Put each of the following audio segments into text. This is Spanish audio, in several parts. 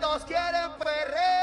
con toda la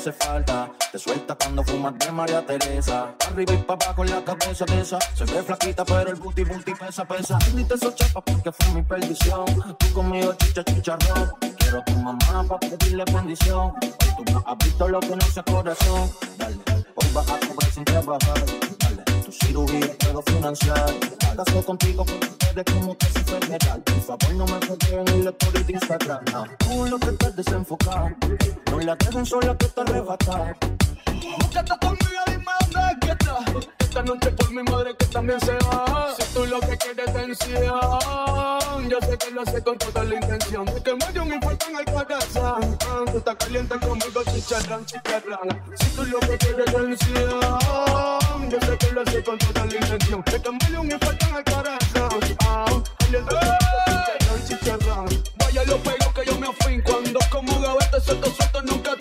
hace falta. Te suelta cuando fumas de María Teresa. Arriba y papá con la cabeza de esa. Se ve flaquita, pero el booty booty pesa, pesa. Ni te chapa porque fue mi perdición. Tú conmigo chicha, chicharrón. Quiero a tu mamá para pedirle bendición. Hoy tú no has visto lo que no hace corazón. Dale, hoy vas a cobrar sin trabajar. Dale, tu cirugía puedo financiar. Caso contigo redes como que si federal. Por favor, no me contienen en la story de Instagram. No. Tú lo que estás desenfocado, no la queden sola que te arrebatar. Búscate conmigo, dime dónde es que estás. Esta noche por mi madre que también se va. Si tú lo que quieres es tensión, yo sé que lo hace con toda la intención. De que me dio un en el corazón. Ah, tú estás caliente conmigo, chicharrón, chicharrón. Si tú lo que quieres es tensión, yo sé que lo hace con toda la intención. De que me dio un infarto en el corazón. Ah, caliente conmigo, chicharrón, chicharrón. Vaya lo pego que yo me afín. Cuando como gaveta suelto, suelto, nunca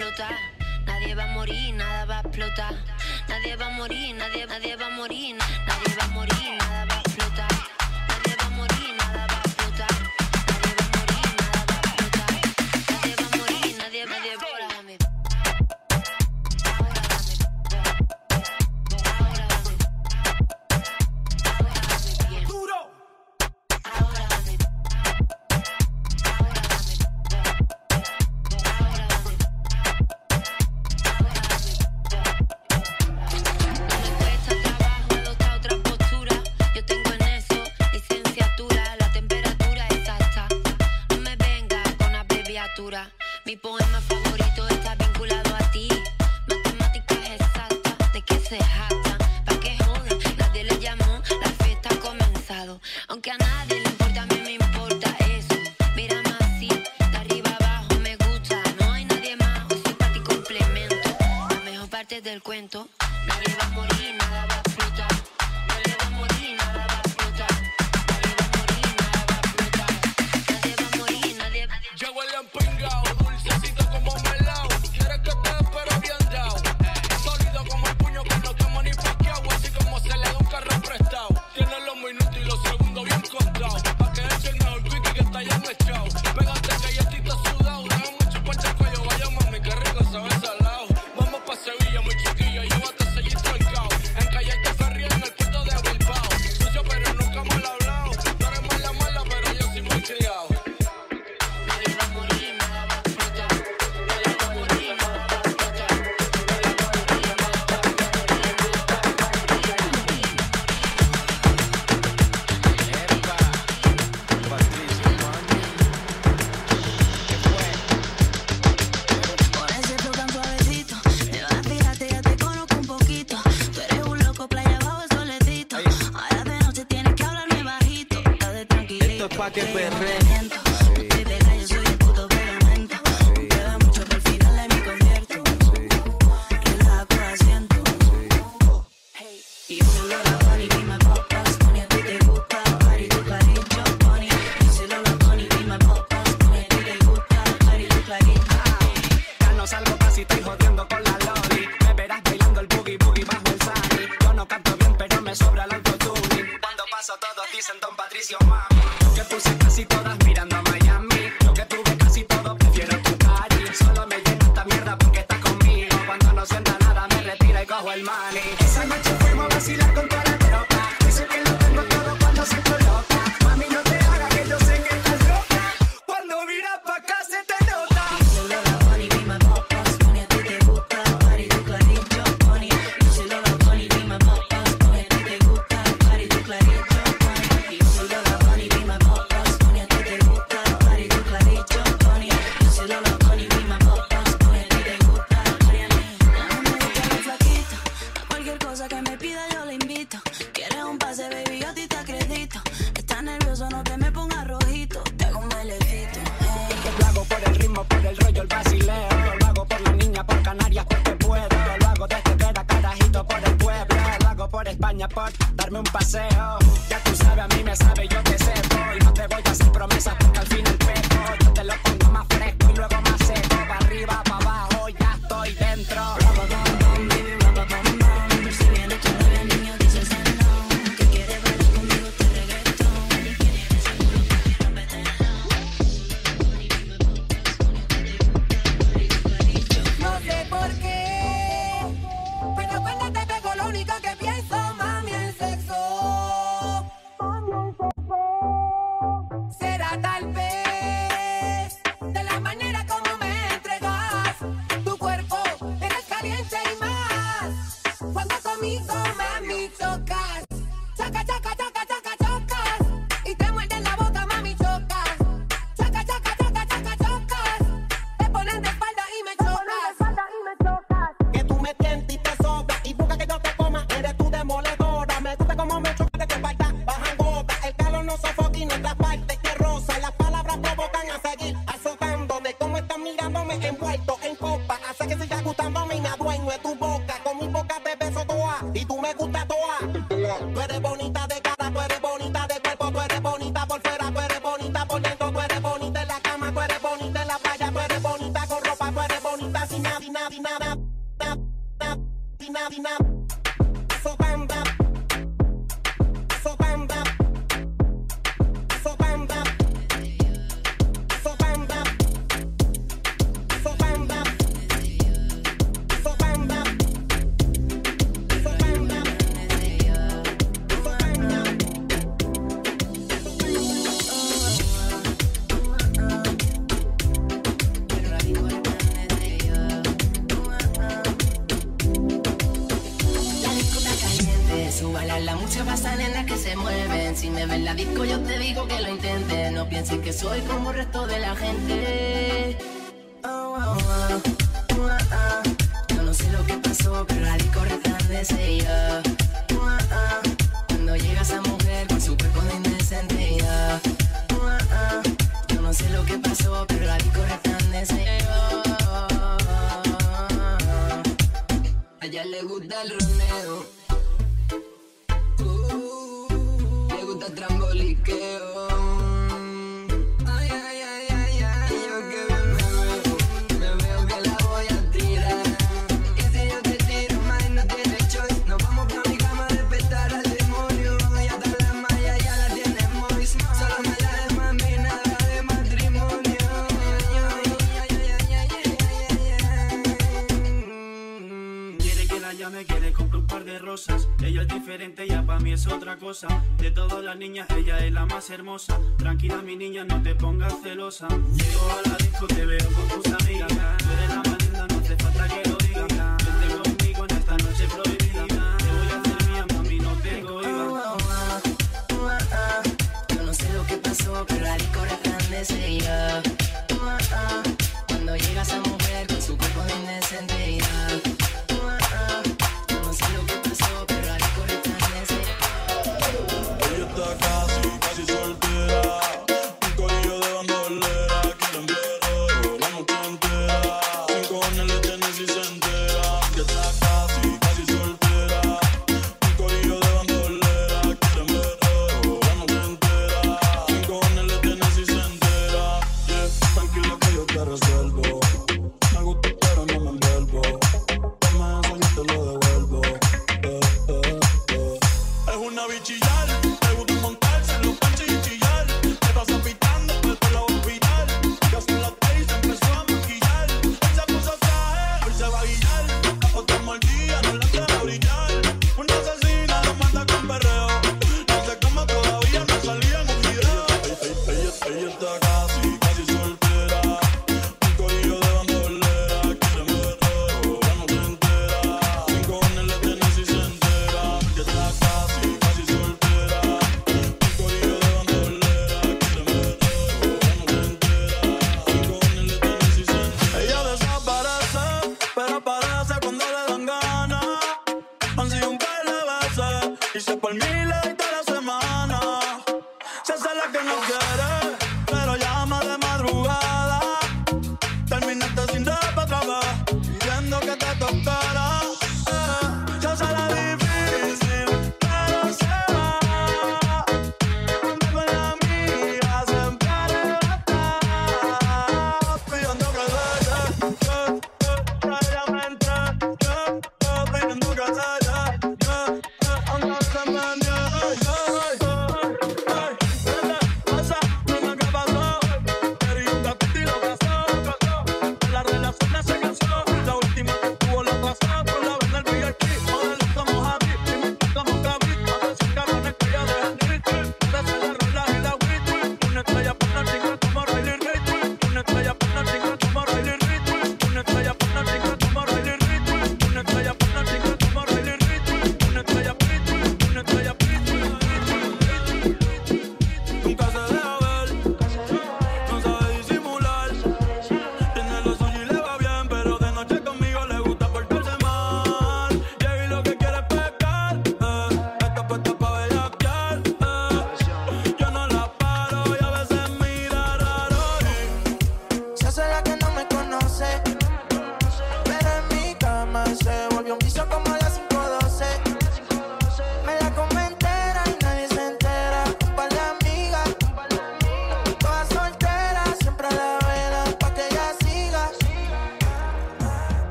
Nadie va a morir, nada va a explotar. Nadie va a morir, nadie, nadie va a morir, nadie va a morir. Si me ves la disco yo te digo que lo intentes No pienses que soy como el resto de la gente. Oh, oh, oh, oh, oh Yo no sé lo que pasó pero la disco resplandece ya Cuando llega esa mujer con su cuerpo de indecente. Yo no sé lo que pasó pero la disco resplandece A ella le gusta el roneo. rosas. Ella es diferente, ya para mí es otra cosa. De todas las niñas, ella es la más hermosa. Tranquila, mi niña, no te pongas celosa. Llego a la disco, te veo con tus amigas. Tú eres la más linda, no hace falta que lo digas. Vente conmigo en esta noche prohibida. Te voy a hacer mía, mami, no tengo IVA. Yo no sé lo que pasó, pero la disco grande yo.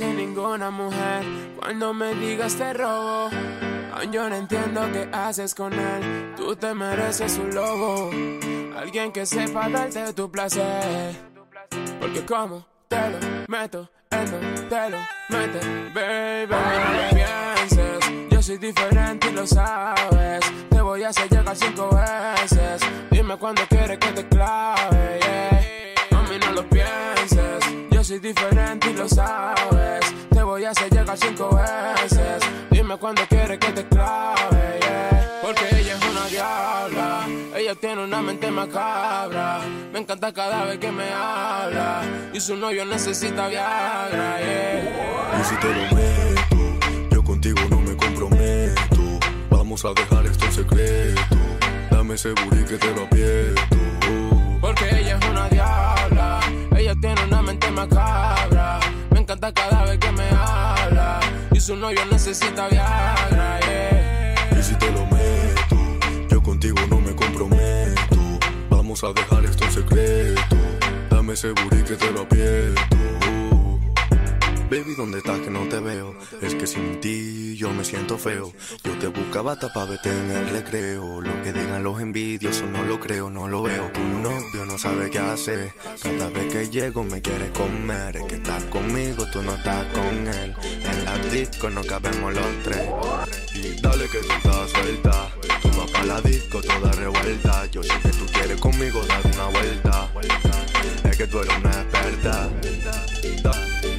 Merece ninguna mujer. Cuando me digas te robo, yo no entiendo qué haces con él. Tú te mereces un lobo, alguien que sepa darte tu placer. Porque como te lo meto, él no te lo mete, baby. No pienses, yo soy diferente y lo sabes. Te voy a hacer llegar cinco veces. Dime cuándo quieres que te clave, yeah. No lo pienses. Soy diferente y lo sabes. Te voy a hacer llegar cinco veces. Dime cuándo quieres que te clave. Porque ella es una diabla. Ella tiene una mente macabra. Me encanta cada vez que me habla. Y su novio necesita Viagra. Y si te lo meto, yo contigo no me comprometo. Vamos a dejar esto en secreto. Dame ese booty que te lo aprieto. Me encanta cada vez que me habla. Y su novio necesita Viagra, yeah. Y si te lo meto, yo contigo no me comprometo. Vamos a dejar esto en secreto. Dame ese booty que te lo aprieto. Baby, ¿dónde estás que no te veo? Es que sin ti yo me siento feo. Yo te buscaba hasta pa' verte en el recreo. Lo que digan los envidiosos no lo creo, no lo veo. Tu novio no sabe qué hacer. Cada vez que llego me quiere comer. Es que estás conmigo, tú no estás con él. En la disco no cabemos los tres. Y dale que tú estás suelta. Tú vas pa' la disco toda revuelta. Yo sé que tú quieres conmigo dar una vuelta. Es que tú eres una experta. Da,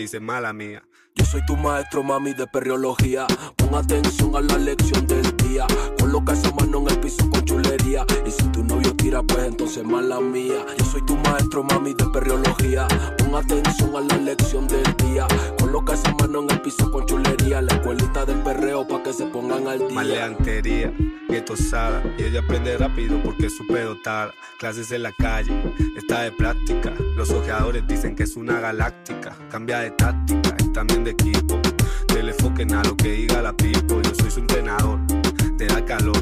dice, mala mía. Yo soy tu maestro, mami, de perreología. Pon atención a la lección del día. Coloca esa mano en el piso con chulería. Y si tu novio tira, pues entonces mala mía. Yo soy tu maestro, mami, de perreología. Pon atención a la lección del día. Coloca esa mano en el piso con chulería. La escuelita del perreo pa' que se pongan al día. Maleantería, guetosada. Y ella aprende rápido porque es súper dotada. Clases en la calle, está de práctica. Los ojeadores dicen que es una galáctica. Cambia de táctica y también de equipo. Telefoquen a lo que diga la pipo. Yo soy su entrenador, te da calor.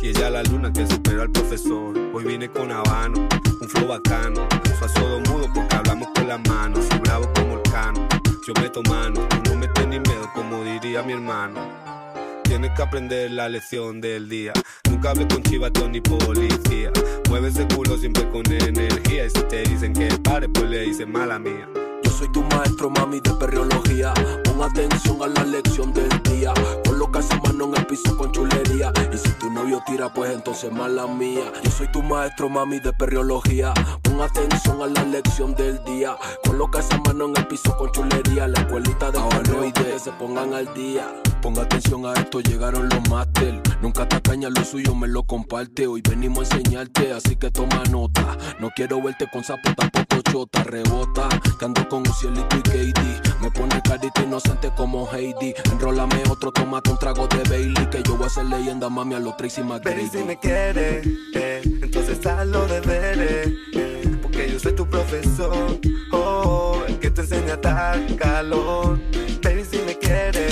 Y ella la luna que superó al profesor. Hoy vine con habano, un flow bacano. Soy todo mudo porque hablamos con las manos. Soy bravo como el cano. Yo meto mano, no metes ni miedo como diría mi hermano. Tienes que aprender la lección del día. Nunca hables con chivato ni policía. Mueves el culo siempre con energía. Y si te dicen que pare, pues le dicen mala mía. Soy tu maestro, mami, de perreología. Pon atención a la lección del día. Coloca esa mano en el piso con chulería. Y si tu novio tira, pues entonces mala mía. Yo soy tu maestro, mami, de perreología. Pon atención a la lección del día. Coloca esa mano en el piso con chulería. La escuelita de perreo que se pongan al día. Ponga atención a esto, llegaron los máster. Nunca te caña lo suyo, me lo comparte. Hoy venimos a enseñarte, así que toma nota. No quiero verte con sapo, tampoco chota. Rebota, que ando con un cielito y KD. Me pone carita inocente como Heidi. Enrólame otro, tómate un trago de Bailey. Que yo voy a ser leyenda, mami, a los Tracy Baby, McGrady. si me quieres, eh, entonces haz los deberes. eh, porque yo soy tu profesor, oh, el que te enseña a dar calor. Baby, si me quieres,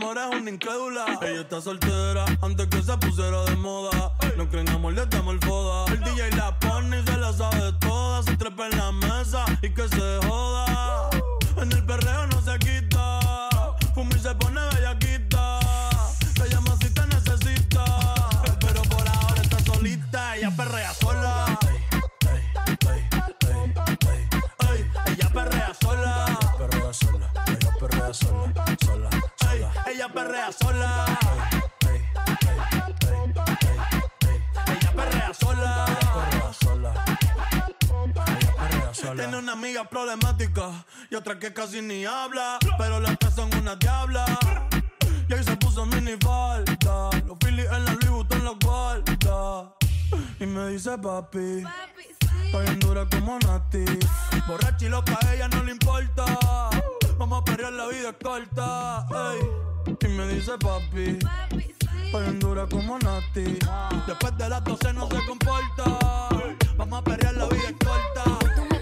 amor es una incrédula. Ella está soltera antes que se pusiera de moda. No creen amor, le damos el foda. El DJ la pone y se la sabe toda. Se trepa en la mesa y que se joda. En el perreo no se quita. Fuma y se pone perrea sola. Ella perrea sola. Perrea sola. Tiene una amiga problemática y otra que casi ni habla. Pero las tres son una diabla. Y ahí se puso mini falta. Los Phillies en la Louis Vuitton los guarda. Y me dice papi. Estoy bien dura como Nati. Borracha y loca, a ella no le importa. Vamos a perrear, la vida es corta. ey. Y me dice papi. Estoy bien dura como Nati. Después de las 12 no se comporta. Vamos a perrear, la vida corta. Tú me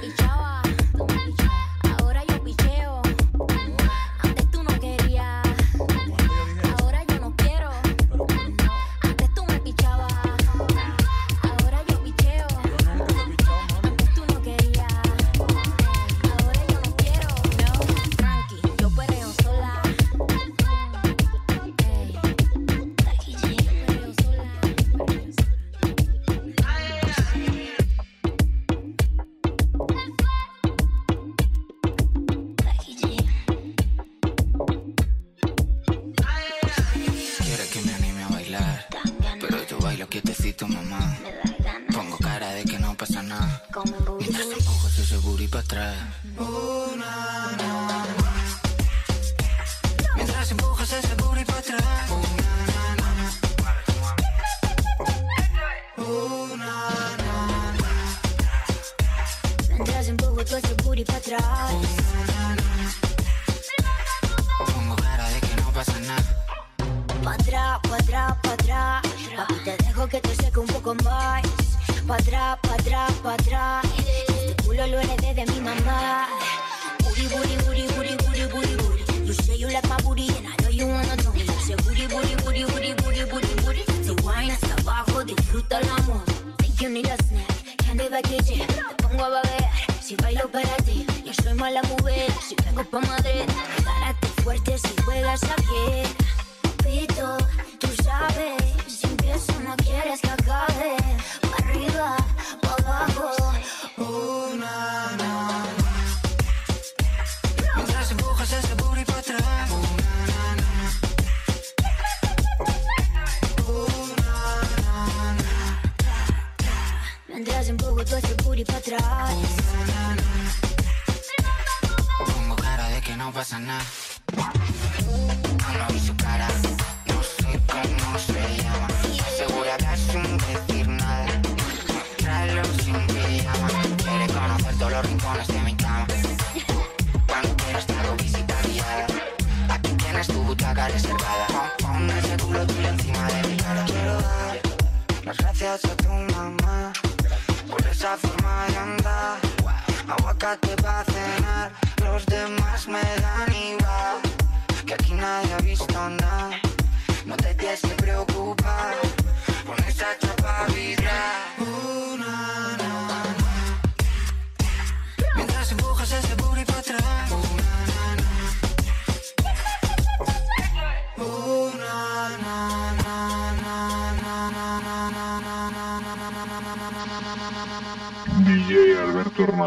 Pongo cara de que no pasa nada.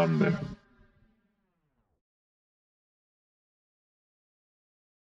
around.